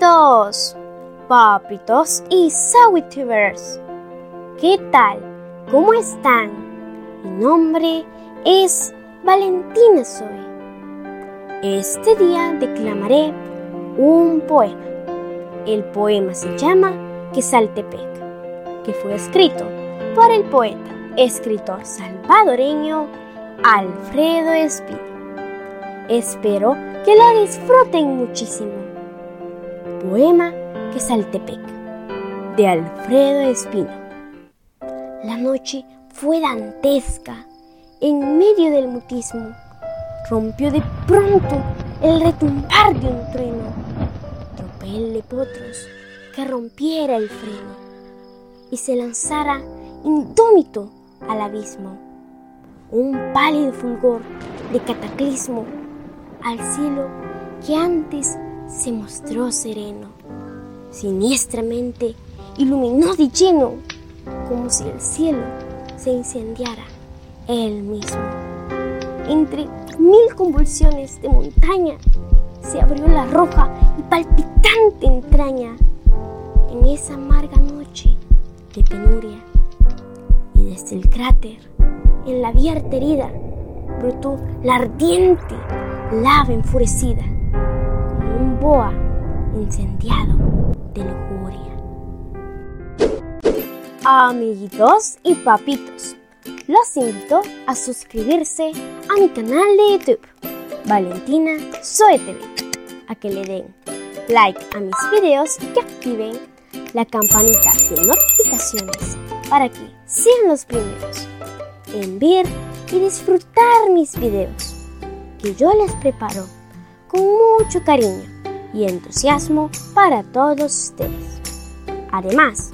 amiguitos, papitos y sawitubers. ¿Qué tal? ¿Cómo están? Mi nombre es Valentina Zoe. Este día declamaré un poema. El poema se llama Quesaltepec, que fue escrito por el poeta, escritor salvadoreño Alfredo Espino. Espero que lo disfruten muchísimo. Poema Quesaltepec de Alfredo Espino. La noche fue dantesca. En medio del mutismo, rompió de pronto el retumbar de un trueno, tropel de potros que rompiera el freno y se lanzara indómito al abismo. Un pálido fulgor de cataclismo al cielo que antes se mostró sereno, siniestramente iluminó de lleno, como si el cielo se incendiara él mismo. Entre mil convulsiones de montaña se abrió la roja y palpitante entraña en esa amarga noche de penuria. Y desde el cráter, en la abierta herida, brotó la ardiente lava enfurecida, un boa incendiado de lujuria. Amiguitos y papitos, los invito a suscribirse a mi canal de YouTube, Valentina Zoe TV, a que le den like a mis videos y que activen la campanita de notificaciones para que sean los primeros en ver y disfrutar mis videos que yo les preparo con mucho cariño y entusiasmo para todos ustedes. Además,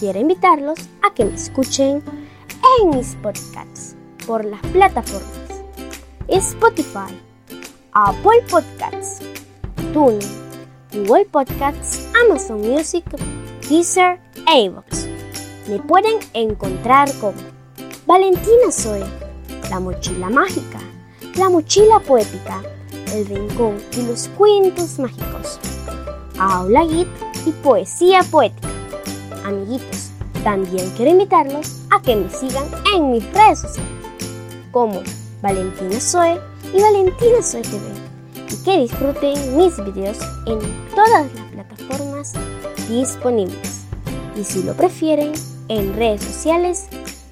quiero invitarlos a que me escuchen en mis podcasts por las plataformas Spotify, Apple Podcasts, TuneIn, Google Podcasts, Amazon Music, Deezer e. Me pueden encontrar como Valentina Zoe, la mochila mágica la mochila poética, el rincón y los cuentos mágicos, aula git y poesía poética. Amiguitos, también quiero invitarlos a que me sigan en mis redes sociales como Valentina Zoe y Valentina Zoe TV y que disfruten mis videos en todas las plataformas disponibles y si lo prefieren en redes sociales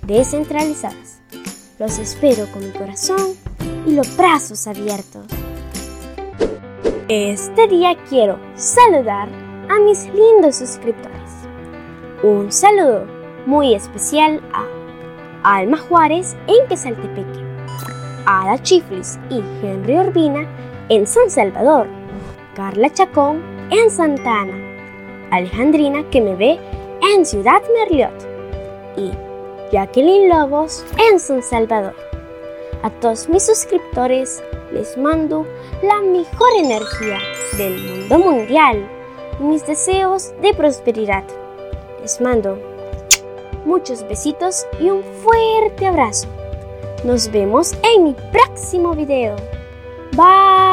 descentralizadas. Los espero con mi corazón y los brazos abiertos. Este día quiero saludar a mis lindos suscriptores. Un saludo muy especial a Alma Juárez en Quesaltepeque, Ada Chiflis y Henry Urbina en San Salvador, Carla Chacón en Santa Ana, Alejandrina que me ve en Ciudad Merliot y Jacqueline Lobos en San Salvador. A todos mis suscriptores les mando la mejor energía del mundo mundial y mis deseos de prosperidad. Les mando muchos besitos y un fuerte abrazo. Nos vemos en mi próximo video. Bye.